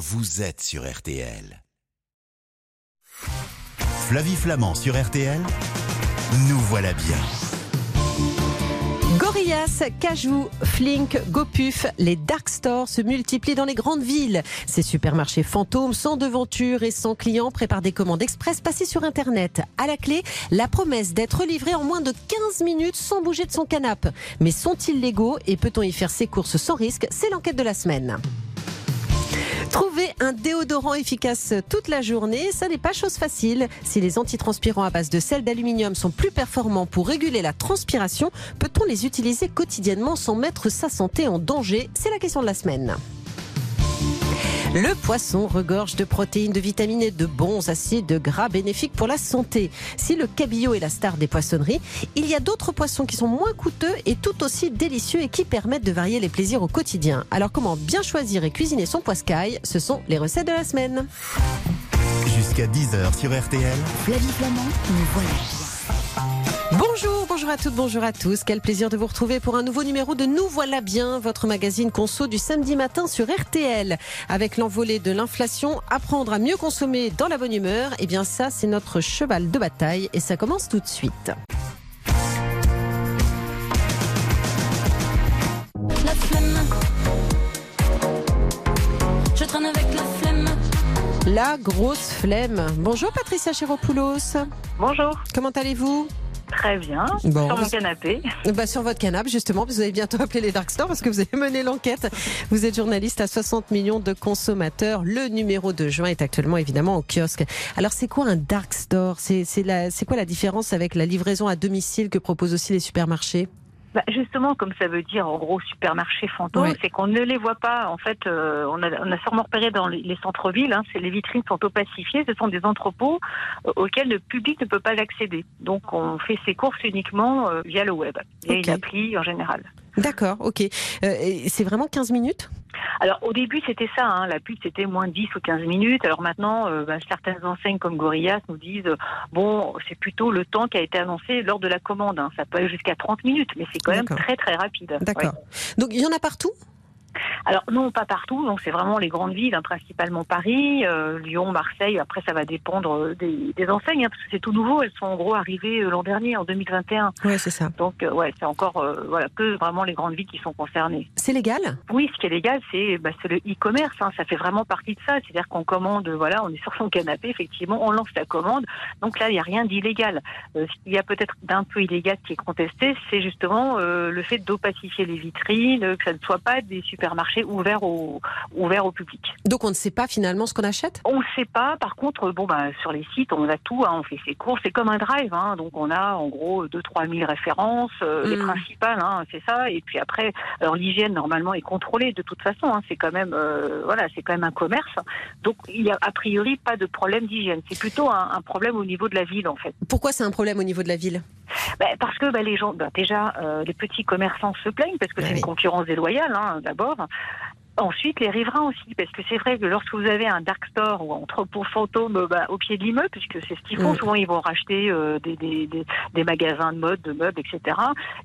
vous êtes sur RTL. Flavie Flamand sur RTL, nous voilà bien. Gorillaz, Cajou, Flink, GoPuff, les dark stores se multiplient dans les grandes villes. Ces supermarchés fantômes, sans devanture et sans clients, préparent des commandes express passées sur Internet. À la clé, la promesse d'être livré en moins de 15 minutes sans bouger de son canapé. Mais sont-ils légaux et peut-on y faire ses courses sans risque? C'est l'enquête de la semaine. Trouver un déodorant efficace toute la journée, ça n'est pas chose facile. Si les antitranspirants à base de sel d'aluminium sont plus performants pour réguler la transpiration, peut-on les utiliser quotidiennement sans mettre sa santé en danger? C'est la question de la semaine. Le poisson regorge de protéines, de vitamines et de bons acides gras bénéfiques pour la santé. Si le cabillaud est la star des poissonneries, il y a d'autres poissons qui sont moins coûteux et tout aussi délicieux et qui permettent de varier les plaisirs au quotidien. Alors comment bien choisir et cuisiner son poiscaille? Ce sont les recettes de la semaine. Jusqu'à 10h sur RTL. Flavie Flamand, nous voilà. Bonjour, bonjour à toutes, bonjour à tous. Quel plaisir de vous retrouver pour un nouveau numéro de Nous voilà bien, votre magazine conso du samedi matin sur RTL. Avec l'envolée de l'inflation, apprendre à mieux consommer dans la bonne humeur, eh bien ça c'est notre cheval de bataille et ça commence tout de suite. La flemme. Je traîne avec la flemme. La grosse flemme. Bonjour Patricia Chéropoulos. Bonjour, Comment allez-vous? Très bien. Bon, Sur mon canapé. bah, Sur votre canapé, justement, vous allez bientôt appeler les Dark Stores parce que vous avez mené l'enquête. Vous êtes journaliste à 60 millions de consommateurs. Le numéro de juin est actuellement évidemment au kiosque. Alors, c'est quoi un Dark Store? C'est quoi la différence avec la livraison à domicile que proposent aussi les supermarchés? Bah, justement, comme ça veut dire en gros supermarché fantôme, c'est qu'on ne les voit pas. En fait, euh, on, a, on a sûrement repéré dans les, les centres-villes, hein, c'est les vitrines sont opacifiées, ce sont des entrepôts euh, auxquels le public ne peut pas accéder. Donc, on fait ses courses uniquement euh, via le web, via Ok. une appli en général. D'accord, ok. Euh, c'est vraiment 15 minutes? Alors au début c'était ça, hein, la pub c'était moins de 10 ou 15 minutes. Alors maintenant euh, bah, certaines enseignes comme Gorillaz nous disent euh, bon c'est plutôt le temps qui a été annoncé lors de la commande. hein. Ça peut aller jusqu'à 30 minutes, mais c'est quand même très très rapide. D'accord. Ouais. Donc, il y en a partout? Alors non pas partout, donc c'est vraiment les grandes villes, hein, principalement Paris, euh, Lyon, Marseille. Après ça va dépendre euh, des, des enseignes hein, parce que c'est tout nouveau. Elles sont en gros arrivées euh, l'an dernier en 2021. Oui, c'est ça. Donc euh, ouais c'est encore euh, voilà que vraiment les grandes villes qui sont concernées. C'est légal? Oui, ce qui est légal, c'est bah, c'est le e-commerce. hein. Ça fait vraiment partie de ça. C'est-à-dire qu'on commande, voilà, on est sur son canapé, effectivement, on lance la commande. Donc là, il n'y a rien d'illégal. Ce qu'il y a peut-être d'un peu illégal qui est contesté, c'est justement le fait d'opacifier les vitrines, que ça ne soit pas des supermarchés ouverts au, public. Donc, on ne sait pas finalement ce qu'on achète? On ne sait pas. Par contre, bon, bah, sur les sites, on a tout. hein. on fait ses courses. C'est comme un drive. hein. Donc, on a en gros 2-3 000 références, euh, les Mm. principales, hein, c'est ça. Et puis après, alors l'hygiène normalement est contrôlée de toute façon. C'est quand même, euh, voilà, c'est quand même un commerce. Donc, il y a a priori pas de problème d'hygiène. C'est plutôt un, un problème au niveau de la ville, en fait. Pourquoi c'est un problème au niveau de la ville? Ben, parce que ben, les gens, ben, déjà, euh, les petits commerçants se plaignent parce que c'est une concurrence déloyale, hein, d'abord. Ensuite, les riverains aussi, parce que c'est vrai que lorsque vous avez un dark store ou un entrepôt fantôme euh, ben, au pied de l'immeuble, puisque c'est ce qu'ils font, Mm. souvent ils vont racheter euh, des, des, des, des magasins de mode, de meubles, etc.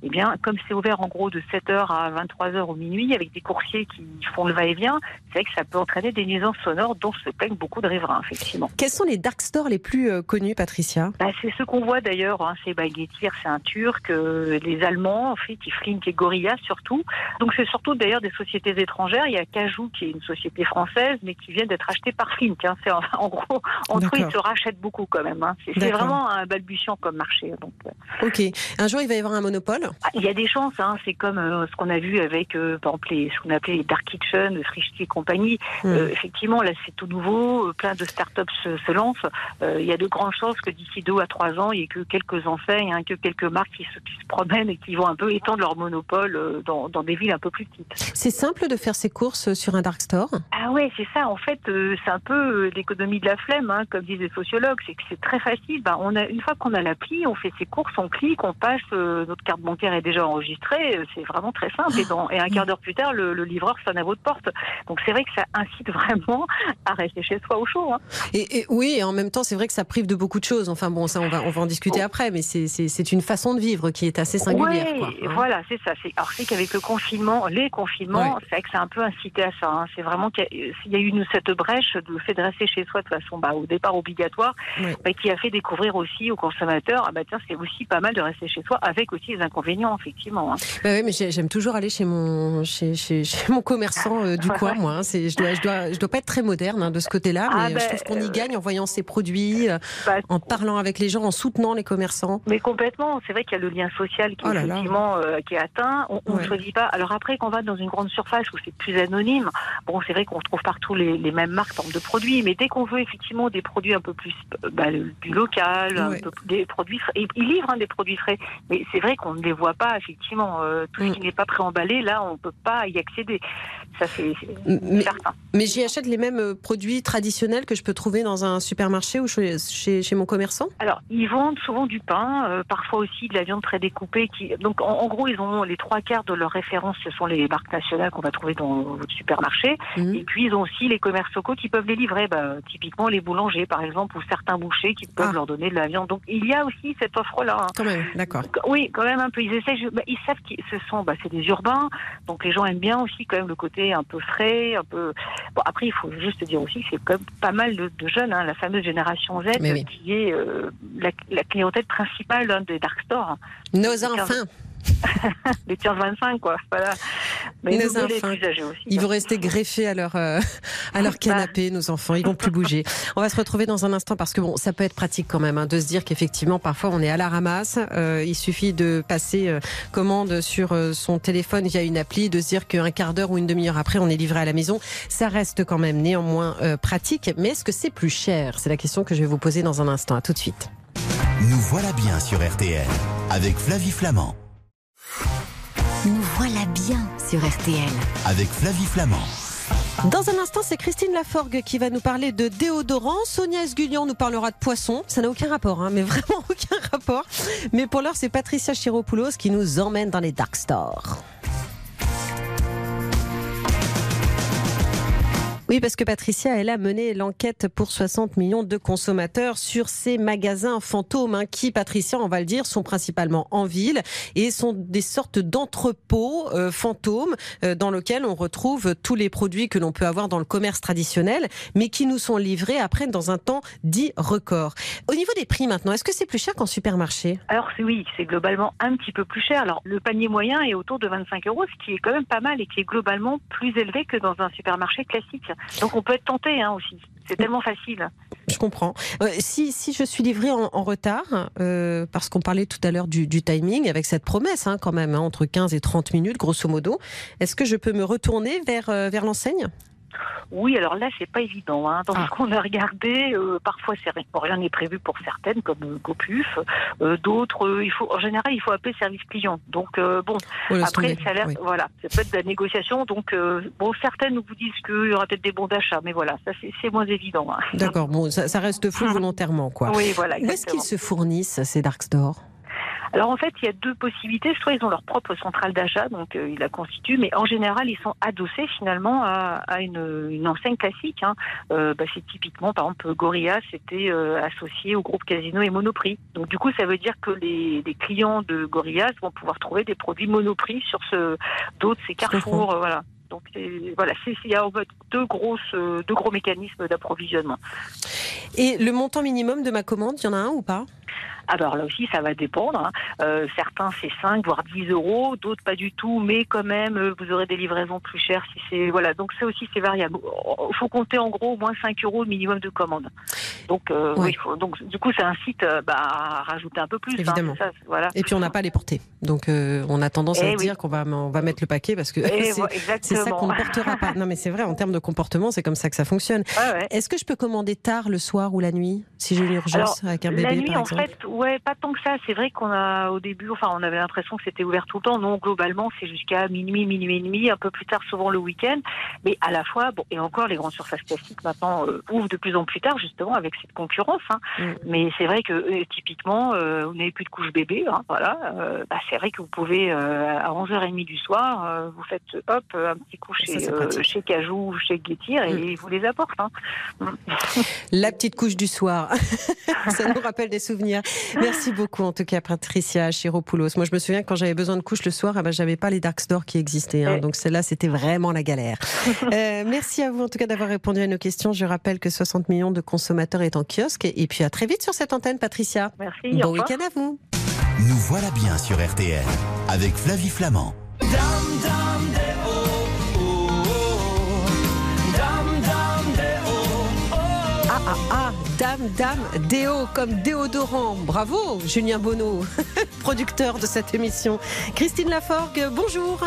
Eh bien, comme c'est ouvert en gros de 7h à 23h au minuit, avec des coursiers qui font le va-et-vient, c'est vrai que ça peut entraîner des nuisances sonores dont se plaignent beaucoup de riverains, effectivement. Quels sont les dark stores les plus euh, connus, Patricia? Bah, c'est ce qu'on voit d'ailleurs, hein, c'est Baguettier, c'est un Turc, euh, les Allemands, en fait, ils Flink et Gorilla surtout. Donc c'est surtout d'ailleurs des sociétés étrangères. Il y a Cajou qui est une société française, mais qui vient d'être achetée par Flink. Hein. C'est en, en gros, entre eux, D'accord. ils se rachètent beaucoup quand même. Hein. C'est, vraiment un balbutiant comme marché. Donc, euh, Ok. Un jour, il va y avoir un monopole? Ah, il y a des chances. Hein. C'est comme euh, ce qu'on a vu avec, euh, par exemple, les, ce qu'on appelait les Dark Kitchen, Frischti et compagnie. Hmm. Euh, effectivement, là, c'est tout nouveau. Plein de startups se, se lancent. Il y a de grandes chances que d'ici deux à trois ans, il n'y ait que quelques enseignes, hein, que quelques marques qui se, qui se promènent et qui vont un peu étendre leur monopole dans, dans des villes un peu plus petites. C'est simple de faire ses courses? Sur un dark store Ah ouais, c'est ça. En fait, euh, c'est un peu euh, l'économie de la flemme, hein, comme disent les sociologues. C'est que c'est très facile. Ben, on a une fois qu'on a l'appli, on fait ses courses, on clique, on passe. euh, notre carte bancaire est déjà enregistrée. C'est vraiment très simple. Et, dans, et un quart d'heure plus tard, le, le livreur sonne à votre porte. Donc c'est vrai que ça incite vraiment à rester chez soi au chaud. Hein. et, et oui, et en même temps, c'est vrai que ça prive de beaucoup de choses. Enfin bon, ça, on va, on va en discuter après, mais c'est- c'est c'est une façon de vivre qui est assez singulière. Hein. voilà, c'est ça. C'est- Alors c'est qu'avec le confinement, les confinements, Ouais. c'est vrai que a un peu inciter à ça. hein. C'est vraiment qu'il y, a- eu cette brèche de fait de rester chez soi de façon bah, au départ obligatoire, Oui. bah, qui a fait découvrir aussi aux consommateurs, ah bah tiens, c'est aussi pas mal de rester chez soi, avec aussi les inconvénients, effectivement. hein. Bah oui, mais j'ai- j'aime toujours aller chez mon, chez, chez, chez mon commerçant euh, du coin, moi. hein. Je dois, je dois, je dois pas être très moderne hein, de ce côté-là, mais Ah, euh, je bah, trouve qu'on y euh, gagne en voyant ses produits, Bah, en parlant avec les gens, en soutenant les commerçants. Mais complètement, c'est vrai qu'il y a le lien social qui Oh est là là. effectivement euh, qui est atteint. On ne Ouais. choisit pas. Alors après, quand on va dans une grande surface où c'est plus anonyme, bon, c'est vrai qu'on retrouve partout les, les mêmes marques de produits. Mais dès qu'on veut effectivement des produits un peu plus euh, bah, du local, un peu des produits frais, et ils livrent hein, des produits frais. Mais c'est vrai qu'on ne les voit pas effectivement. Euh, tout Mm. ce qui n'est pas préemballé, là, on peut pas y accéder. Ça c'est certain. mais j'y achète les mêmes euh, produits traditionnels que je peux trouver dans un supermarché ou chez, chez, chez mon commerçant? Alors, ils vendent souvent du pain, euh, parfois aussi de la viande très découpée. Qui... Donc, en, en gros, ils ont les trois quarts de leurs références, ce sont les marques nationales qu'on va trouver dans votre supermarché. Mhm. Et puis, ils ont aussi les commerces locaux qui peuvent les livrer. Bah, typiquement, les boulangers, par exemple, ou certains bouchers qui peuvent Ah. leur donner de la viande. Donc, il y a aussi cette offre-là. hein. Quand même, d'accord. Oui, quand même un peu. Ils essaient, bah, ils savent que ce sont, bah, c'est des urbains, donc les gens aiment bien aussi quand même le côté un peu frais, un peu. Bon, après, il faut juste dire aussi que c'est quand même pas mal de, de jeunes, hein, la fameuse génération Z, oui. qui est euh, la, la clientèle principale hein, des dark stores, Nos enfants, les tiers 25, quoi. Voilà. Mais Nos les enfants. plus âgés aussi. ils vont rester greffés à leur, euh, à leur canapé, nos enfants. Ils vont plus bouger. On va se retrouver dans un instant parce que bon, ça peut être pratique quand même hein, de se dire qu'effectivement, parfois, on est à la ramasse. Euh, il suffit de passer euh, commande sur euh, son téléphone via une appli, de se dire qu'un quart d'heure ou une demi-heure après, on est livré à la maison. Ça reste quand même néanmoins euh, pratique. Mais est-ce que c'est plus cher? C'est la question que je vais vous poser dans un instant. À tout de suite. Nous voilà bien sur RTL avec Flavie Flamand. Nous voilà bien sur RTL. Avec Flavie Flamand. Dans un instant, c'est Christine Laforgue qui va nous parler de déodorant. Sonia Esgulian nous parlera de poisson. Ça n'a aucun rapport, hein, mais vraiment aucun rapport. Mais pour l'heure, c'est Patricia Chiropoulos qui nous emmène dans les dark stores. Oui, parce que Patricia, elle a mené l'enquête pour 60 millions de consommateurs sur ces magasins fantômes hein, qui, Patricia, on va le dire, sont principalement en ville et sont des sortes d'entrepôts euh, fantômes euh, dans lesquels on retrouve tous les produits que l'on peut avoir dans le commerce traditionnel, mais qui nous sont livrés après dans un temps dit record. Au niveau des prix maintenant, est-ce que c'est plus cher qu'en supermarché? Alors oui, c'est globalement un petit peu plus cher. Alors le panier moyen est autour de 25 euros, ce qui est quand même pas mal et qui est globalement plus élevé que dans un supermarché classique. Donc on peut être tenté hein, aussi. C'est tellement facile. Je comprends. Euh, si, si je suis livrée en, retard, euh, parce qu'on parlait tout à l'heure du, du timing, avec cette promesse hein, quand même, hein, entre 15 et 30 minutes, grosso modo, est-ce que je peux me retourner vers, euh, vers l'enseigne? Oui, alors là, c'est pas évident. Hein. Dans Ah. ce qu'on a regardé, euh, parfois, c'est rien, bon, rien n'est prévu pour certaines, comme euh, GoPuf. Euh, D'autres, euh, il faut, en général, il faut appeler service client. Donc, bon, Oh, après, ça a l'air, Oui. voilà, ça peut être de la négociation. Donc, bon, certaines vous disent qu'il y aura peut-être des bons d'achat, mais voilà, ça, c'est moins évident. hein. D'accord, bon, ça, ça reste flou volontairement, quoi. Oui, voilà. Où est-ce qu'ils se fournissent, ces dark stores? Alors en fait, il y a deux possibilités. Soit ils ont leur propre centrale d'achat, donc euh, ils la constituent, mais en général, ils sont adossés finalement à, à une, une enseigne classique. Hein. Euh, bah, c'est typiquement, par exemple, Gorilla, c'était euh, associé au groupe Casino et Monoprix. Donc du coup, ça veut dire que les, les clients de Gorilla vont pouvoir trouver des produits Monoprix sur ce d'autres, ces. Carrefour, voilà. Donc voilà, c'est- il y a en fait deux grosses, deux gros mécanismes d'approvisionnement. Et le montant minimum de ma commande, il y en a un ou pas? Alors là aussi, ça va dépendre. hein. Euh, certains, c'est 5, voire 10 euros. D'autres, pas du tout. Mais quand même, euh, vous aurez des livraisons plus chères. Si c'est voilà. Donc ça aussi, c'est variable. Il faut compter en gros au moins 5 euros minimum de commande. Donc, euh, Ouais. oui, faut- donc du coup, ça incite bah, à rajouter un peu plus. hein. Évidemment. C'est ça, c'est- voilà. Et puis on n'a pas les portées. Donc euh, on a tendance à Eh oui. dire qu'on va, on va mettre le paquet parce que Et c'est c'est ça qu'on ne portera pas. Non mais c'est vrai, en termes de comportement, c'est comme ça que ça fonctionne. Ouais, ouais. Est-ce que je peux commander tard le soir ou la nuit si j'ai une urgence Alors, avec un bébé nuit, par exemple? Fait, ouais, pas tant que ça. C'est vrai qu'on a, au début, enfin, on avait l'impression que c'était ouvert tout le temps. Non, globalement, c'est jusqu'à minuit, minuit et demi, un peu plus tard, souvent le week-end. Mais à la fois, bon, et encore, les grandes surfaces classiques maintenant euh, ouvrent de plus en plus tard, justement, avec cette concurrence. hein. Mm. Mais c'est vrai que, euh, typiquement, euh, vous n'avez plus de couche bébé, hein, voilà. euh, bah, c'est vrai que vous pouvez, euh, à 11h30 du soir, euh, vous faites hop, un petit coup Ça, chez, euh, pratique. chez Cajou ou chez Guettir et Mm. ils vous les apportent. hein. La petite couche du soir. Ça nous rappelle des souvenirs. Merci beaucoup, en tout cas, Patricia Chiropoulos. Moi, je me souviens que quand j'avais besoin de couches le soir, ah ben, j'avais pas les Dark Store qui existaient. hein. Donc, celle-là, c'était vraiment la galère. Euh, merci à vous, en tout cas, d'avoir répondu à nos questions. Je rappelle que 60 millions de consommateurs est en kiosque. Et puis, à très vite sur cette antenne, Patricia. Merci. Bon week-end à vous. Nous voilà bien sur RTL avec Flavie Flamand. Ah, ah, ah, dame, dame, déo comme déodorant. Bravo, Julien Bonneau, producteur de cette émission. Christine Laforgue, bonjour.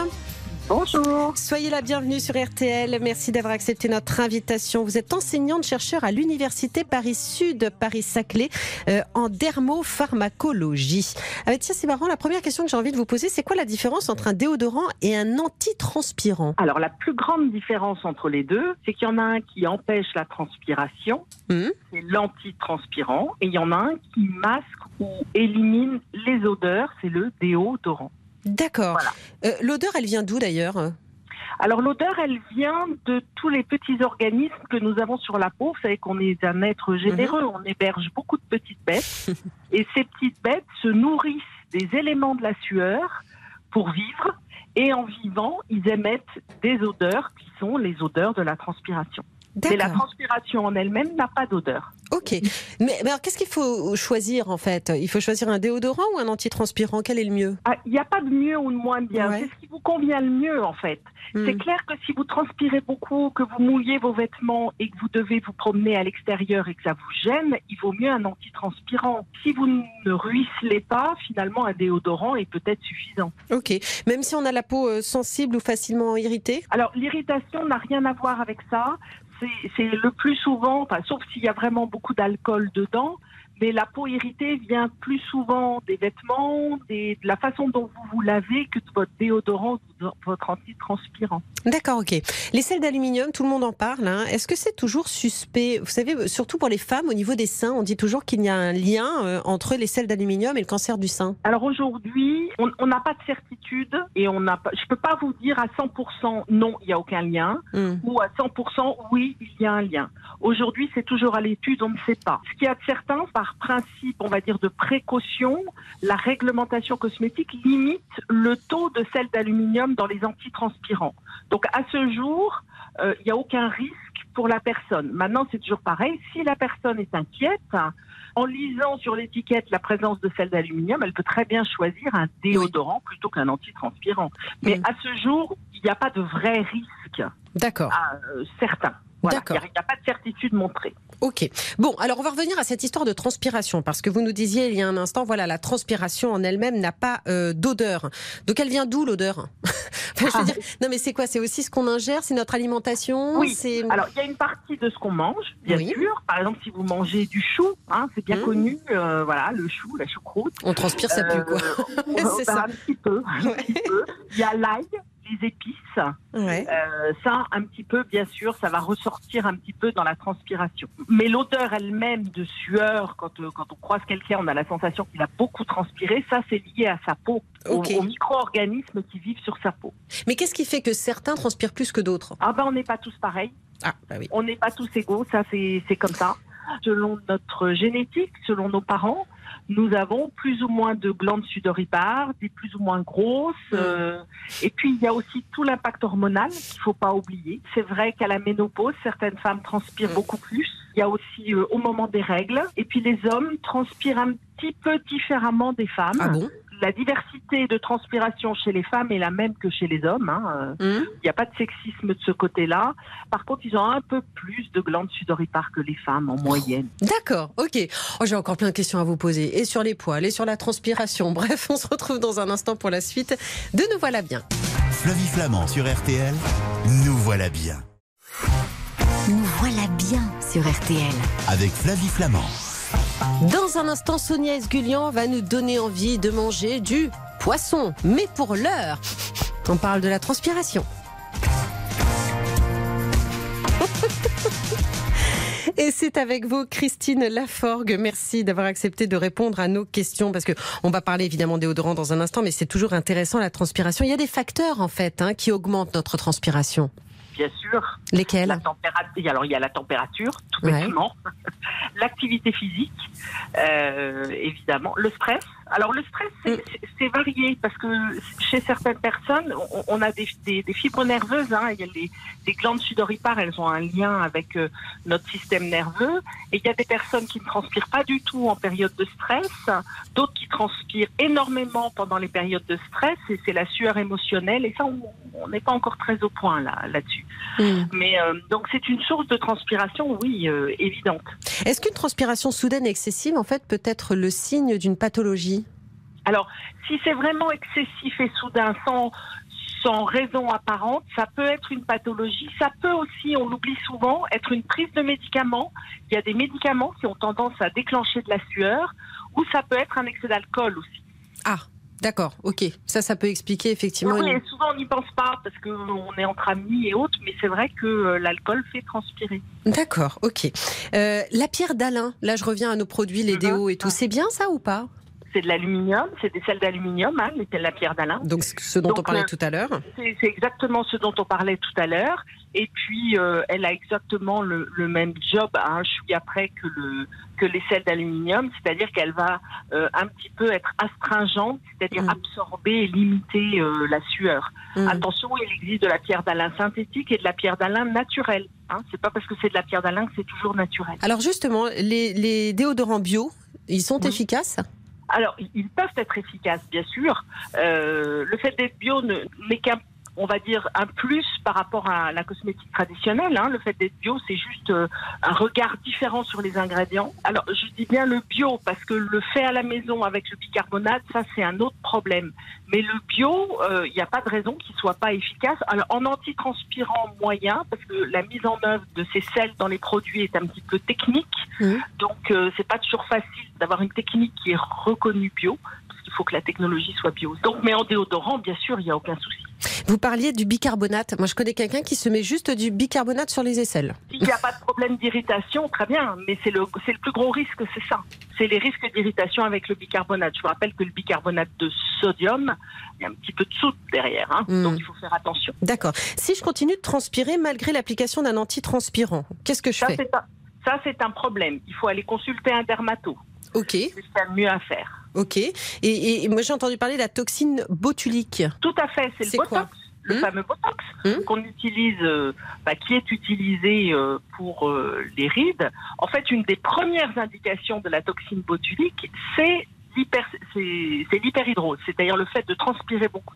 Bonjour. Soyez la bienvenue sur RTL. Merci d'avoir accepté notre invitation. Vous êtes enseignante chercheur à l'université Paris-Sud, Paris-Saclay, euh, en dermopharmacologie. Ah, tiens, c'est marrant. La première question que j'ai envie de vous poser, c'est quoi la différence entre un déodorant et un antitranspirant? Alors la plus grande différence entre les deux, c'est qu'il y en a un qui empêche la transpiration, Mhm. c'est l'antitranspirant, et il y en a un qui masque ou élimine les odeurs, c'est le déodorant. D'accord. Voilà. Euh, L'odeur, elle vient d'où d'ailleurs? Alors l'odeur, elle vient de tous les petits organismes que nous avons sur la peau. Vous savez qu'on est un être généreux, on héberge beaucoup de petites bêtes, et ces petites bêtes se nourrissent des éléments de la sueur pour vivre, et en vivant, ils émettent des odeurs qui sont les odeurs de la transpiration. Mais la transpiration en elle-même n'a pas d'odeur. Ok. Mais, mais alors, qu'est-ce qu'il faut choisir en fait? Il faut choisir un déodorant ou un antitranspirant? Quel est le mieux? Ah, Il n'y a pas de mieux ou de moins bien. Ouais. C'est ce qui vous convient le mieux, en fait. C'est Hmm. clair que si vous transpirez beaucoup, que vous mouillez vos vêtements et que vous devez vous promener à l'extérieur et que ça vous gêne, il vaut mieux un antitranspirant. Si vous ne ruisselez pas, finalement, un déodorant est peut-être suffisant. Ok. Même si on a la peau euh, sensible ou facilement irritée? Alors, l'irritation n'a rien à voir avec ça. C'est- le plus souvent, enfin, sauf s'il y a vraiment beaucoup d'alcool dedans, mais la peau irritée vient plus souvent des vêtements, des- de la façon dont vous vous lavez que de votre déodorant, ou de votre antitranspirant. D'accord, ok. Les sels d'aluminium, tout le monde en parle. hein. Est-ce que c'est toujours suspect? Vous savez, surtout pour les femmes, au niveau des seins, on dit toujours qu'il y a un lien euh, entre les sels d'aluminium et le cancer du sein. Alors aujourd'hui, on n'a pas de certitude et on n'a pas, je peux pas vous dire à 100% non, il n'y a aucun lien, Hmm. ou à 100% oui, il y a un lien. Aujourd'hui, c'est toujours à l'étude, on ne sait pas. Ce qu'il y a de certain, par principe, on va dire de précaution, la réglementation cosmétique limite le taux de sel d'aluminium dans les antitranspirants. Donc à ce jour, euh, il n'y a aucun risque pour la personne. Maintenant, c'est toujours pareil. Si la personne est inquiète, en lisant sur l'étiquette la présence de sel d'aluminium, elle peut très bien choisir un déodorant plutôt qu'un antitranspirant. Mais Mm. à ce jour, il n'y a pas de vrai risque D'accord. à, euh, certain. Voilà. D'accord. Il n'y a, a pas de certitude montrée. Ok. Bon, alors on va revenir à cette histoire de transpiration, parce que vous nous disiez il y a un instant, voilà, la transpiration en elle-même n'a pas euh, d'odeur. Donc elle vient d'où l'odeur? Enfin, je veux dire, Non mais c'est quoi? C'est aussi ce qu'on ingère? C'est notre alimentation? Oui. Alors, il y a une partie de ce qu'on mange, bien Oui. sûr. Par exemple, si vous mangez du chou, hein, c'est bien Mm. connu, euh, voilà, le chou, la choucroute. On transpire, ça pue quoi. Euh, C'est bah, ça. Un petit peu. un Ouais. petit peu. Il y a l'ail, les épices. Ouais. Euh, ça, un petit peu, bien sûr, ça va ressortir un petit peu dans la transpiration. Mais l'odeur elle-même de sueur, quand, euh, quand on croise quelqu'un, on a la sensation qu'il a beaucoup transpiré. Ça, c'est lié à sa peau, aux- Ok. aux, micro-organismes qui vivent sur sa peau. Mais qu'est-ce qui fait que certains transpirent plus que d'autres? Ah ben, on n'est pas tous pareils. Ah, bah oui. On n'est pas tous égaux. Ça, c'est c'est comme ça. Selon notre génétique, selon nos parents, nous avons plus ou moins de glandes sudoripares, des plus ou moins grosses. Mm. euh, et puis, il y a aussi tout l'impact hormonal qu'il faut pas oublier. C'est vrai qu'à la ménopause, certaines femmes transpirent Mm. beaucoup plus. Il y a aussi euh, au moment des règles. Et puis, les hommes transpirent un petit peu différemment des femmes. Ah bon? La diversité de transpiration chez les femmes est la même que chez les hommes. hein, Hum il n'y a pas de sexisme de ce côté-là. Par contre, ils ont un peu plus de glandes sudoripares que les femmes en moyenne. D'accord, ok. Oh, J'ai encore plein de questions à vous poser. Et sur les poils, et sur la transpiration. Bref, on se retrouve dans un instant pour la suite de Nous voilà bien. Flavie Flamand sur RTL, nous voilà bien. Nous voilà bien sur RTL. Avec Flavie Flamand. Dans un instant, Sonia Esgulian va nous donner envie de manger du poisson. Mais pour l'heure, on parle de la transpiration. Et c'est avec vous, Christine Laforgue. Merci d'avoir accepté de répondre à nos questions parce que on va parler évidemment déodorant dans un instant, mais c'est toujours intéressant la transpiration. Il y a des facteurs en fait hein, qui augmentent notre transpiration. Bien sûr. Lesquels La température. Alors il y a la température, tout Ouais. bêtement. L'activité physique, euh, évidemment. Le stress. Alors le stress, c'est Mm. c'est- varié parce que chez certaines personnes, on, on a des, des- des fibres nerveuses. Hein, il y a les, les glandes sudoripares, elles ont un lien avec euh, notre système nerveux. Et il y a des personnes qui ne transpirent pas du tout en période de stress, d'autres qui transpirent énormément pendant les périodes de stress. Et c'est la sueur émotionnelle. Et ça, on n'est pas encore très au point là là-dessus. Hmm. Mais euh, donc c'est une source de transpiration, oui, euh, évidente. Est-ce qu'une transpiration soudaine et excessive en fait peut être le signe d'une pathologie? Alors, si c'est vraiment excessif et soudain, sans, sans raison apparente, ça peut être une pathologie. Ça peut aussi, on l'oublie souvent, être une prise de médicaments. Il y a des médicaments qui ont tendance à déclencher de la sueur, ou ça peut être un excès d'alcool aussi. Ah, d'accord, ok. Ça, ça peut expliquer effectivement. Oui, une- souvent on n'y pense pas parce qu'on est entre amis et autres, mais c'est vrai que euh, l'alcool fait transpirer. D'accord, ok. Euh, la pierre d'Alain, là je reviens à nos produits, les Mhm. déos et tout. C'est bien ça ou pas? C'est de l'aluminium, c'est des sels d'aluminium, hein, la pierre d'Alain. Donc ce dont Donc, on parlait euh, tout à l'heure. C'est exactement ce dont on parlait tout à l'heure. Et puis, euh, elle a exactement le, le même job à un chouïa après que, le, que les sels d'aluminium, c'est-à-dire qu'elle va euh, un petit peu être astringente, c'est-à-dire Mm. absorber et limiter la sueur. Hmm. Attention, il existe de la pierre d'Alain synthétique et de la pierre d'Alain naturelle. Hein. C'est pas parce que c'est de la pierre d'Alain que c'est toujours naturel. Alors justement, les, les déodorants bio, ils sont Oui. efficaces? Alors, ils- peuvent être efficaces, bien sûr. Euh, le fait d'être bio ne- n'est qu'un, on va dire, un plus par rapport à la cosmétique traditionnelle. hein. Le fait d'être bio, c'est juste euh, un regard différent sur les ingrédients. Alors, je dis bien le bio parce que le fait à la maison avec le bicarbonate, ça, c'est un autre problème. Mais le bio, euh, il n'y a pas de raison qu'il soit pas efficace. Alors, en antitranspirant moyen, parce que la mise en œuvre de ces sels dans les produits est un petit peu technique. Mhm. Donc, euh, c'est pas toujours facile d'avoir une technique qui est reconnue bio, parce qu'il faut que la technologie soit bio. Donc, mais en déodorant, bien sûr, il n'y a aucun souci. Vous parliez du bicarbonate. Moi, je connais quelqu'un qui se met juste du bicarbonate sur les aisselles. S'il n'y a pas de problème d'irritation, très bien, mais c'est le, c'est le plus gros risque, c'est ça. C'est les risques d'irritation avec le bicarbonate. Je vous rappelle que le bicarbonate de sodium, il y a un petit peu de soude derrière, hein, Mhm. donc il faut faire attention. D'accord. Si je continue de transpirer malgré l'application d'un antitranspirant, qu'est-ce que je Ça, fais? c'est un, ça, c'est un problème. Il faut aller consulter un dermato. Ok, C'est ce qu'il y a de mieux à faire. ok. Et, et- et moi, j'ai entendu parler de la toxine botulique. Tout à fait, c'est le botox. quoi le Hmm fameux botox Hmm qu'on utilise, euh, bah, qui est utilisé euh, pour euh, les rides. En fait, une des premières indications de la toxine botulique, c'est l'hyper, c'est c'est l'hyperhidrose, c'est-à-dire le fait de transpirer beaucoup,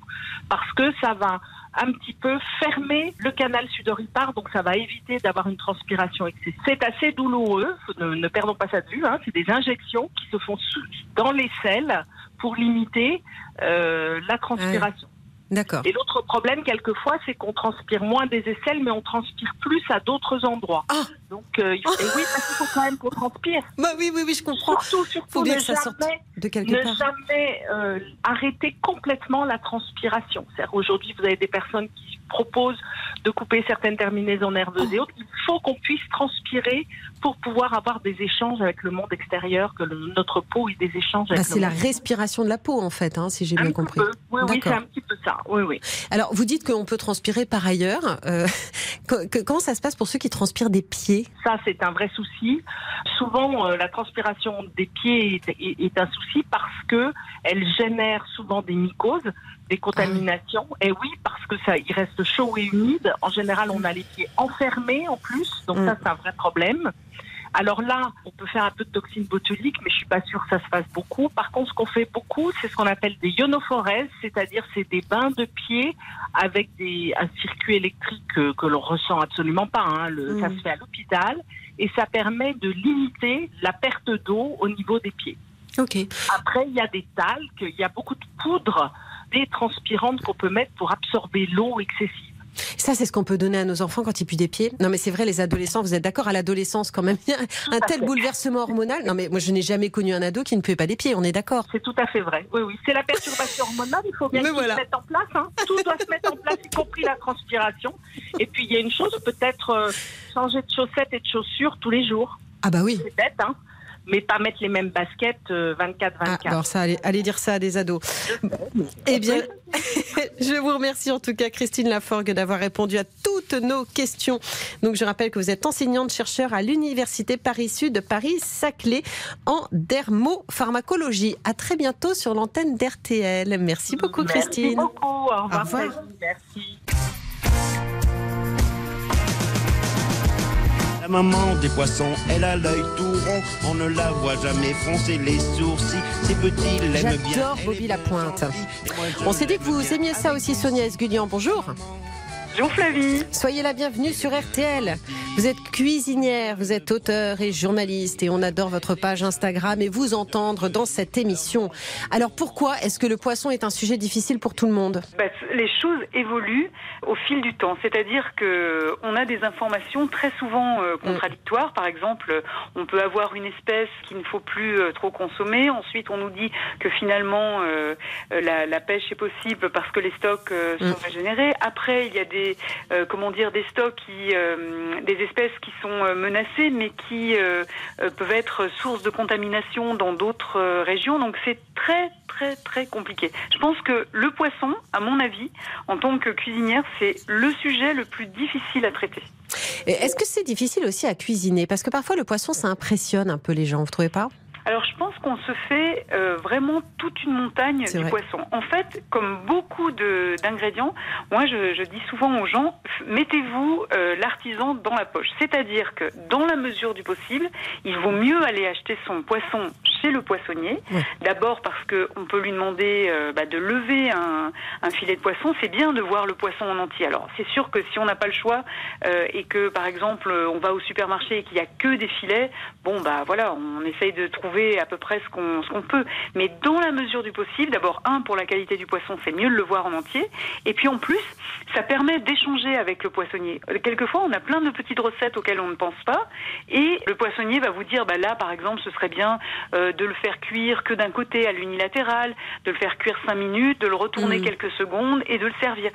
parce que ça va un petit peu fermer le canal sudoripare, donc ça va éviter d'avoir une transpiration excessive. C'est assez douloureux, ne, ne perdons pas ça de vue. Hein, c'est des injections qui se font sous- dans les selles pour limiter euh, la transpiration. D'accord. Et l'autre problème, quelquefois, c'est qu'on transpire moins des aisselles, mais on transpire plus à d'autres endroits. Ah. Donc, euh, il faut, et oui, parce qu'il faut quand même qu'on transpire. Bah oui, oui, oui, je comprends. Surtout, surtout, Faut bien ne que ça sorte jamais, De quelque ne part. jamais euh, arrêter complètement la transpiration. C'est-à-dire, aujourd'hui, vous avez des personnes qui proposent de couper certaines terminaisons nerveuses Oh. et autres. Il faut qu'on puisse transpirer pour pouvoir avoir des échanges avec le monde extérieur, que le- notre peau ait des échanges Bah, avec c'est le la respiration de la peau, en fait, hein, si j'ai bien compris. peu. Oui, oui, c'est un petit peu ça. Oui, oui. Alors, vous dites qu'on peut transpirer par ailleurs. Euh, que- que- comment ça se passe pour ceux qui transpirent des pieds? Ça, c'est un vrai souci. Souvent, euh, la transpiration des pieds est, est- est un souci parce que elle génère souvent des mycoses, des contaminations. Et oui, parce que ça, il reste chaud et humide. En général, on a les pieds enfermés en plus, donc Mm. ça, c'est un vrai problème. Alors là, on peut faire un peu de toxine botulique, mais je suis pas sûre que ça se fasse beaucoup. Par contre, ce qu'on fait beaucoup, c'est ce qu'on appelle des ionophorèses, c'est-à-dire c'est des bains de pieds avec des, un circuit électrique que, que l'on ressent absolument pas. Hein. Le, Ça Mm. se fait à l'hôpital et ça permet de limiter la perte d'eau au niveau des pieds. Ok. Après, il y a des talcs, il y a beaucoup de poudres, des transpirantes qu'on peut mettre pour absorber l'eau excessive. Ça, c'est ce qu'on peut donner à nos enfants quand ils puent des pieds. Non, mais c'est vrai, les adolescents, vous êtes d'accord à l'adolescence quand même, il y a un tel bouleversement hormonal. Non, mais moi, je n'ai jamais connu un ado qui ne puait pas des pieds, on est d'accord. C'est tout à fait vrai. Oui, oui. C'est la perturbation hormonale, il faut bien tout voilà. se mettre en place. hein. Tout doit se mettre en place, y compris la transpiration. Et puis, il y a une chose, peut-être euh, changer de chaussettes et de chaussures tous les jours. Ah bah oui. C'est bête, hein mais pas mettre les mêmes baskets euh, 24-24. Ah, alors ça, allez, allez dire ça à des ados. Eh bien, je vous remercie en tout cas, Christine Laforgue, d'avoir répondu à toutes nos questions. Donc, je rappelle que vous êtes enseignante-chercheur à l'Université Paris-Sud, Paris-Saclay, en dermopharmacologie. À très bientôt sur l'antenne d'RTL. Merci beaucoup, Merci Christine. beaucoup. Au revoir. Au revoir. Merci. Maman des poissons, elle a l'œil tout rond, on ne la voit jamais froncer les sourcils. Ses petits l'aiment bien. J'adore Bobby Lapointe. On s'est dit que vous aimiez ça aussi, Sonia Esgulian. Bonjour. Bonjour Flavie. Soyez la bienvenue sur RTL. Vous êtes cuisinière, vous êtes auteur et journaliste et on adore votre page Instagram et vous entendre dans cette émission. Alors pourquoi est-ce que le poisson est un sujet difficile pour tout le monde? Bah, les choses évoluent au fil du temps. C'est-à-dire que on a des informations très souvent euh, contradictoires. Par exemple, on peut avoir une espèce qu'il ne faut plus euh, trop consommer. Ensuite, on nous dit que finalement euh, euh, la, la pêche est possible parce que les stocks euh, sont Mm. régénérés. Après, il y a des euh, comment dire des stocks euh, des espèces qui sont euh, menacées, mais qui peuvent être source de contamination dans d'autres régions. Donc c'est très très très compliqué. Je pense que le poisson, à mon avis, en tant que cuisinière, c'est le sujet le plus difficile à traiter. Est-ce que c'est difficile aussi à cuisiner? Parce que parfois le poisson ça impressionne un peu les gens, vous trouvez pas? Alors je pense qu'on se fait euh, vraiment toute une montagne du vrai. poisson. En fait, comme beaucoup d'ingrédients, moi je, je dis souvent aux gens, mettez-vous euh, l'artisan dans la poche. C'est-à-dire que dans la mesure du possible, il vaut mieux aller acheter son poisson chez le poissonnier. Ouais. D'abord parce qu'on peut lui demander euh, bah, de lever un, un filet de poisson. C'est bien de voir le poisson en entier. Alors c'est sûr que si on n'a pas le choix et que par exemple on va au supermarché et qu'il n'y a que des filets, bon bah voilà, on essaye de trouver à peu près ce qu'on peut. Mais dans la mesure du possible, d'abord un pour la qualité du poisson, c'est mieux de le voir en entier. Et puis en plus, ça permet d'échanger avec le poissonnier. Euh, Quelquefois, on a plein de petites recettes auxquelles on ne pense pas, et le poissonnier va vous dire, bah là par exemple, ce serait bien euh, de le faire cuire que d'un côté à l'unilatéral, de le faire cuire cinq minutes, de le retourner Mhm. quelques secondes et de le servir.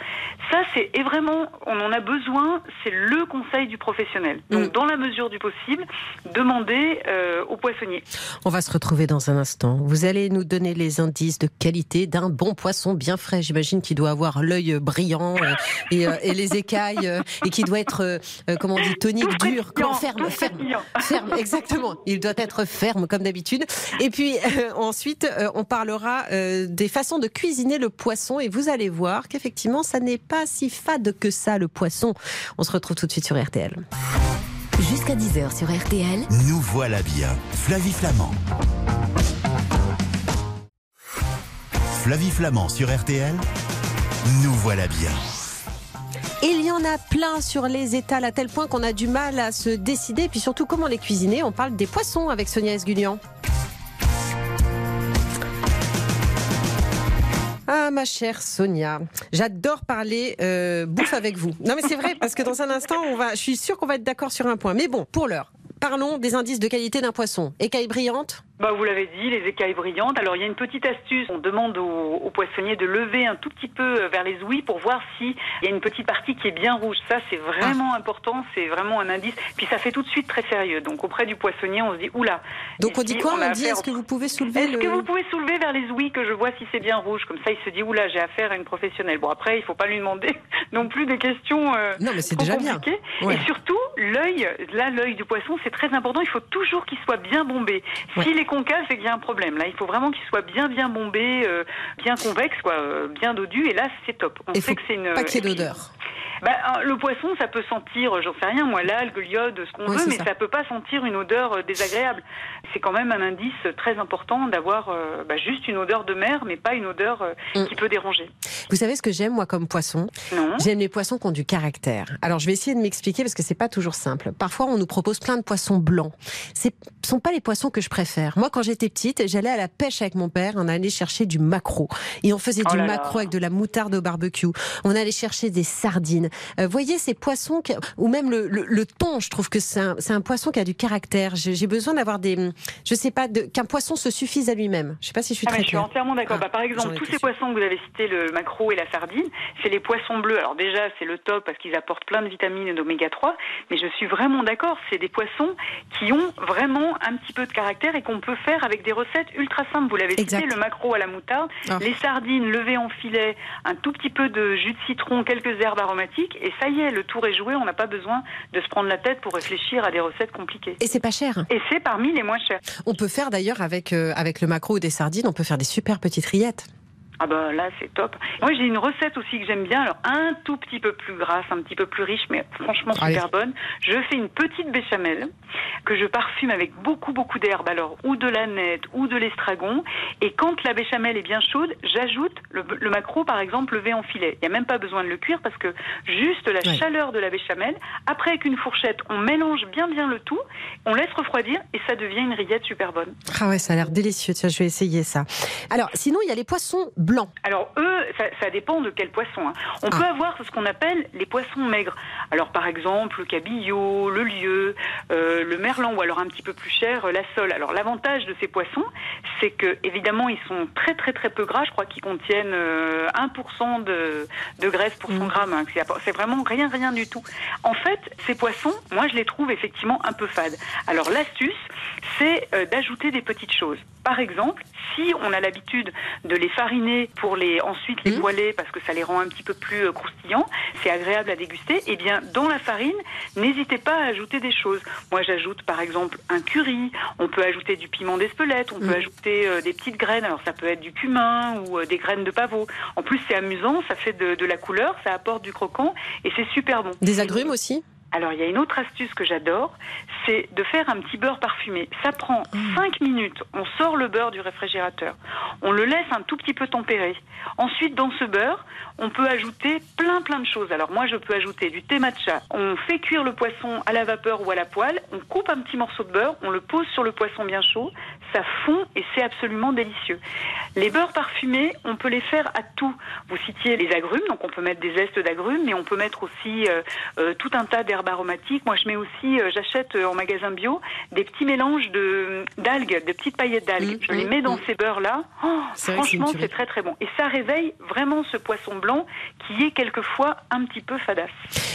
Ça, c'est et vraiment, on en a besoin. C'est le conseil du professionnel. Donc, Mhm. dans la mesure du possible, demandez euh, au poissonnier. On va se retrouver dans un instant. Vous allez nous donner les indices de qualité d'un bon poisson bien frais. J'imagine qu'il doit avoir l'œil brillant euh, et, euh, et les écailles euh, et qui doit être, comment on dit, tonique, dur, ferme, ferme. Ferme, exactement. Il doit être ferme comme d'habitude. Et puis euh, ensuite, euh, on parlera euh, des façons de cuisiner le poisson et vous allez voir qu'effectivement, ça n'est pas si fade que ça le poisson. On se retrouve tout de suite sur RTL. Jusqu'à 10h sur RTL, Nous voilà bien. Flavie Flamand. Flavie Flamand sur RTL. Nous voilà bien. Il y en a plein sur les étals à tel point qu'on a du mal à se décider. Et puis surtout, comment les cuisiner? On parle des poissons avec Sonia Esgulian. Ah ma chère Sonia, j'adore parler euh, bouffe avec vous. Non mais c'est vrai parce que dans un instant on va, je suis sûre qu'on va être d'accord sur un point. Mais bon, pour l'heure, parlons des indices de qualité d'un poisson. Écaille brillante, Bah, vous l'avez dit, les écailles brillantes. Alors, il y a une petite astuce. On demande au, au poissonnier de lever un tout petit peu euh, vers les ouïes pour voir s'il y a une petite partie qui est bien rouge. Ça, c'est vraiment important. C'est vraiment un indice. Puis, ça fait tout de suite très sérieux. Donc, auprès du poissonnier, on se dit, oula. Donc on dit quoi On, a dit est-ce que vous pouvez soulever Est-ce le... que vous pouvez soulever vers les ouïes que je vois si c'est bien rouge? Comme ça, il se dit, oula, j'ai affaire à une professionnelle. Bon, après, il faut pas lui demander non plus des questions euh, Non mais c'est déjà bien. Ouais. Et surtout, l'œil, là, l'œil du poisson, c'est très important. Il faut toujours qu'il soit bien bombé. Ouais. S'il est concave, c'est qu'il y a un problème. Là, il faut vraiment qu'il soit bien, bien bombé, euh, bien convexe, quoi, euh, bien dodu. Et là, c'est top. On Et sait que c'est une. Pas qu'il y ait d'odeur. bah, le poisson, ça peut sentir, j'en sais rien, moi, l'algue, l'iode, ce qu'on Oui, veut, mais ça. ça. peut pas sentir une odeur euh, désagréable. C'est quand même un indice très important d'avoir euh, bah, juste une odeur de mer, mais pas une odeur euh, Mm. qui peut déranger. Vous savez ce que j'aime moi comme poisson? Non J'aime les poissons qui ont du caractère. Alors je vais essayer de m'expliquer parce que c'est pas toujours simple. Parfois on nous propose plein de poissons blancs. Ce sont pas les poissons que je préfère. Moi, quand j'étais petite, j'allais à la pêche avec mon père. On allait chercher du maquereau. Et on faisait Oh du maquereau avec de la moutarde au barbecue. On allait chercher des sardines. Euh, voyez ces poissons, qui- ou même le, le, le thon, je trouve que c'est un, un poisson qui a du caractère. J'ai besoin d'avoir des. Je sais pas, de- qu'un poisson se suffise à lui-même. Je sais pas si je suis Ah, très je suis entièrement d'accord. Ah, Bah, par j'en exemple, tous ces sûre. poissons que vous avez cités, le maquereau et la sardine, c'est les poissons bleus. Alors déjà, c'est le top parce qu'ils apportent plein de vitamines et d'oméga 3, mais je suis vraiment d'accord, c'est des poissons qui ont vraiment un petit peu de caractère et qu'on peut faire avec des recettes ultra simples. Vous l'avez cité, le maquereau à la moutarde, Ah. les sardines levées en filet, un tout petit peu de jus de citron, quelques herbes aromatiques, et ça y est, le tour est joué, on n'a pas besoin de se prendre la tête pour réfléchir à des recettes compliquées. Et c'est pas cher. Et c'est parmi les moins chers. On peut faire d'ailleurs avec, euh, avec le maquereau ou des sardines, on peut faire des super petites rillettes. Ah bah là c'est top. Moi j'ai une recette aussi que j'aime bien, alors un tout petit peu plus grasse, un petit peu plus riche, mais franchement Allez. super bonne. Je fais une petite béchamel que je parfume avec beaucoup beaucoup d'herbes, alors ou de l'aneth ou de l'estragon. Et quand la béchamel est bien chaude, j'ajoute le, le maquereau par exemple levé en filet. Il n'y a même pas besoin de le cuire parce que juste la chaleur de la béchamel, après avec une fourchette, on mélange bien bien le tout, on laisse refroidir et ça devient une rillette super bonne. Ah ouais, ça a l'air délicieux. Tiens, je vais essayer ça. Alors, sinon, il y a les poissons blancs. Alors eux, ça, ça dépend de quel poisson. hein. On Ah. peut avoir ce qu'on appelle les poissons maigres. Alors par exemple le cabillaud, le lieu, euh, le merlan ou alors un petit peu plus cher euh, la sole. Alors l'avantage de ces poissons, c'est que évidemment ils sont très très très peu gras. Je crois qu'ils contiennent euh, 1% de, de graisse pour 100 Mm. grammes. hein. C'est c'est vraiment rien rien du tout. En fait, ces poissons, moi je les trouve effectivement un peu fades. Alors l'astuce, c'est euh, d'ajouter des petites choses. Par exemple, si on a l'habitude de les fariner pour les ensuite les Mhm. poêler parce que ça les rend un petit peu plus euh, croustillants, c'est agréable à déguster. Eh bien, dans la farine, n'hésitez pas à ajouter des choses. Moi, j'ajoute par exemple un curry. On peut ajouter du piment d'Espelette. On peut Mhm. ajouter euh, des petites graines. Alors, ça peut être du cumin ou euh, des graines de pavot. En plus, c'est amusant. Ça fait de, de la couleur. Ça apporte du croquant et c'est super bon. Des agrumes aussi? Alors, il y a une autre astuce que j'adore, c'est de faire un petit beurre parfumé. Ça prend Mmh. 5 minutes. On sort le beurre du réfrigérateur. On le laisse un tout petit peu tempérer. Ensuite, dans ce beurre, on peut ajouter plein plein de choses. Alors moi, je peux ajouter du thé matcha. On fait cuire le poisson à la vapeur ou à la poêle. On coupe un petit morceau de beurre. On le pose sur le poisson bien chaud. Ça fond et c'est absolument délicieux. Les beurres parfumés, on peut les faire à tout. Vous citiez les agrumes, donc on peut mettre des zestes d'agrumes, mais on peut mettre aussi euh, euh, tout un tas d'herbes aromatiques. Moi, je mets aussi, euh, j'achète en magasin bio des petits mélanges de d'algues, de petites paillettes d'algues. Mmh, je les mmh, mets dans mmh. ces beurres-là. Oh, franchement, c'est très très bon. Et ça réveille vraiment ce poisson blanc qui est quelquefois un petit peu fadasse.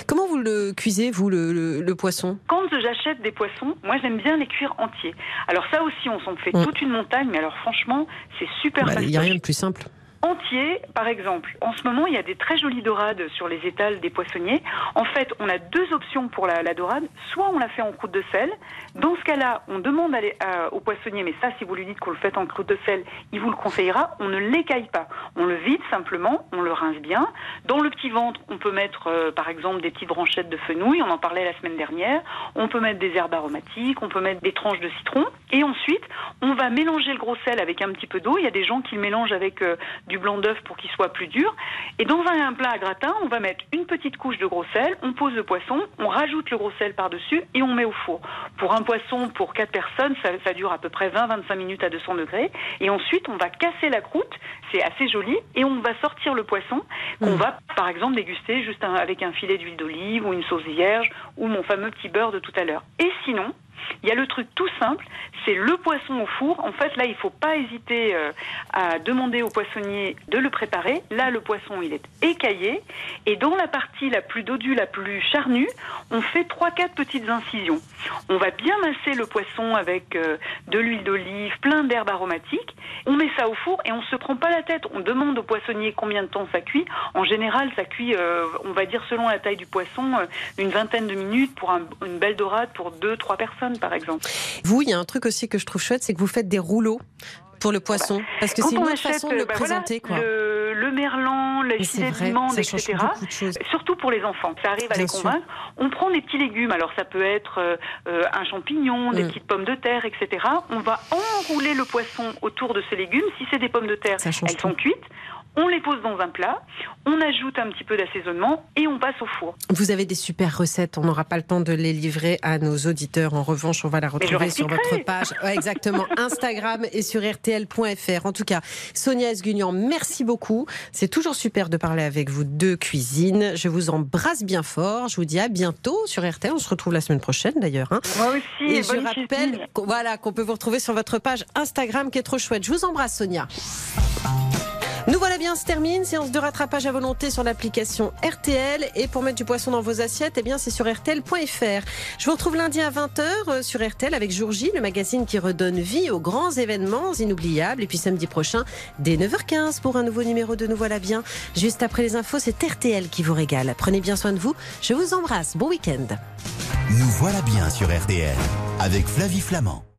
Comment vous le cuisez, vous, le, le- le poisson? Quand j'achète des poissons, moi j'aime bien les cuire entiers. Alors ça aussi, on s'en fait Mm. toute une montagne, mais alors franchement, c'est super Bah, Il n'y a rien de plus simple. Entier, par exemple. En ce moment, il y a des très jolies dorades sur les étals des poissonniers. En fait, on a deux options pour la, dorade. Soit on la fait en croûte de sel. Dans ce cas-là, on demande à- au poissonnier, mais ça, si vous lui dites qu'on le fait en croûte de sel, il vous le conseillera. On ne l'écaille pas. On le vide simplement, on le rince bien. Dans le petit ventre, on peut mettre, euh, par exemple, des petites branchettes de fenouil. On en parlait la semaine dernière. On peut mettre des herbes aromatiques. On peut mettre des tranches de citron. Et ensuite, on va mélanger le gros sel avec un petit peu d'eau. Il y a des gens qui le mélangent avec euh, du blanc d'œuf pour qu'il soit plus dur. Et dans un, plat à gratin, on va mettre une petite couche de gros sel, on pose le poisson, on rajoute le gros sel par-dessus et on met au four. Pour un poisson, pour quatre personnes, ça, ça dure à peu près 20-25 minutes à 200 degrés. Et ensuite, on va casser la croûte, c'est assez joli, et on va sortir le poisson qu'on Mm. va, par exemple, déguster juste un- avec un filet d'huile d'olive ou une sauce vierge ou mon fameux petit beurre de tout à l'heure. Et sinon, il y a le truc tout simple, c'est le poisson au four. En fait, là, il faut pas hésiter euh, à demander au poissonnier de le préparer. Là, le poisson, il est écaillé. Et dans la partie la plus dodue, la plus charnue, on fait trois, quatre petites incisions. On va bien masser le poisson avec euh, de l'huile d'olive, plein d'herbes aromatiques. On met ça au four et on se prend pas la tête. On demande au poissonnier combien de temps ça cuit. En général, ça cuit, euh, on va dire selon la taille du poisson, une vingtaine de minutes pour un- une belle dorade pour deux, trois personnes, par exemple. Vous, il y a un truc aussi que je trouve chouette, c'est que vous faites des rouleaux pour le poisson. Parce que c'est une autre achète façon de euh, le bah voilà, présenter. quoi. le, le merlan, etc. beaucoup de choses. Surtout pour les enfants, ça arrive à Bien les sûr. convaincre. On prend des petits légumes, alors ça peut être euh, euh, un champignon, des Mm. petites pommes de terre, etc. On va enrouler le poisson autour de ces légumes. Si c'est des pommes de terre, elles sont cuites. On les pose dans un plat, on ajoute un petit peu d'assaisonnement et on passe au four. Vous avez des super recettes, on n'aura pas le temps de les livrer à nos auditeurs. En revanche, on va la retrouver sur votre page. exactement, Instagram et sur rtl.fr. En tout cas, Sonia Esguignan, merci beaucoup. C'est toujours super de parler avec vous de cuisine. Je vous embrasse bien fort. Je vous dis à bientôt sur RTL. On se retrouve la semaine prochaine d'ailleurs. Hein. Moi aussi. Et je rappelle voilà, qu'on peut vous retrouver sur votre page Instagram qui est trop chouette. Je vous embrasse, Sonia. Nous voilà bien, se termine. Séance de rattrapage à volonté sur l'application RTL. Et pour mettre du poisson dans vos assiettes, eh bien, c'est sur RTL.fr. Je vous retrouve lundi à 20h euh, sur RTL avec Jour J, le magazine qui redonne vie aux grands événements inoubliables. Et puis samedi prochain, dès 9h15 pour un nouveau numéro de Nous voilà bien. Juste après les infos, c'est RTL qui vous régale. Prenez bien soin de vous. Je vous embrasse. Bon week-end. Nous voilà bien sur RTL avec Flavie Flamand.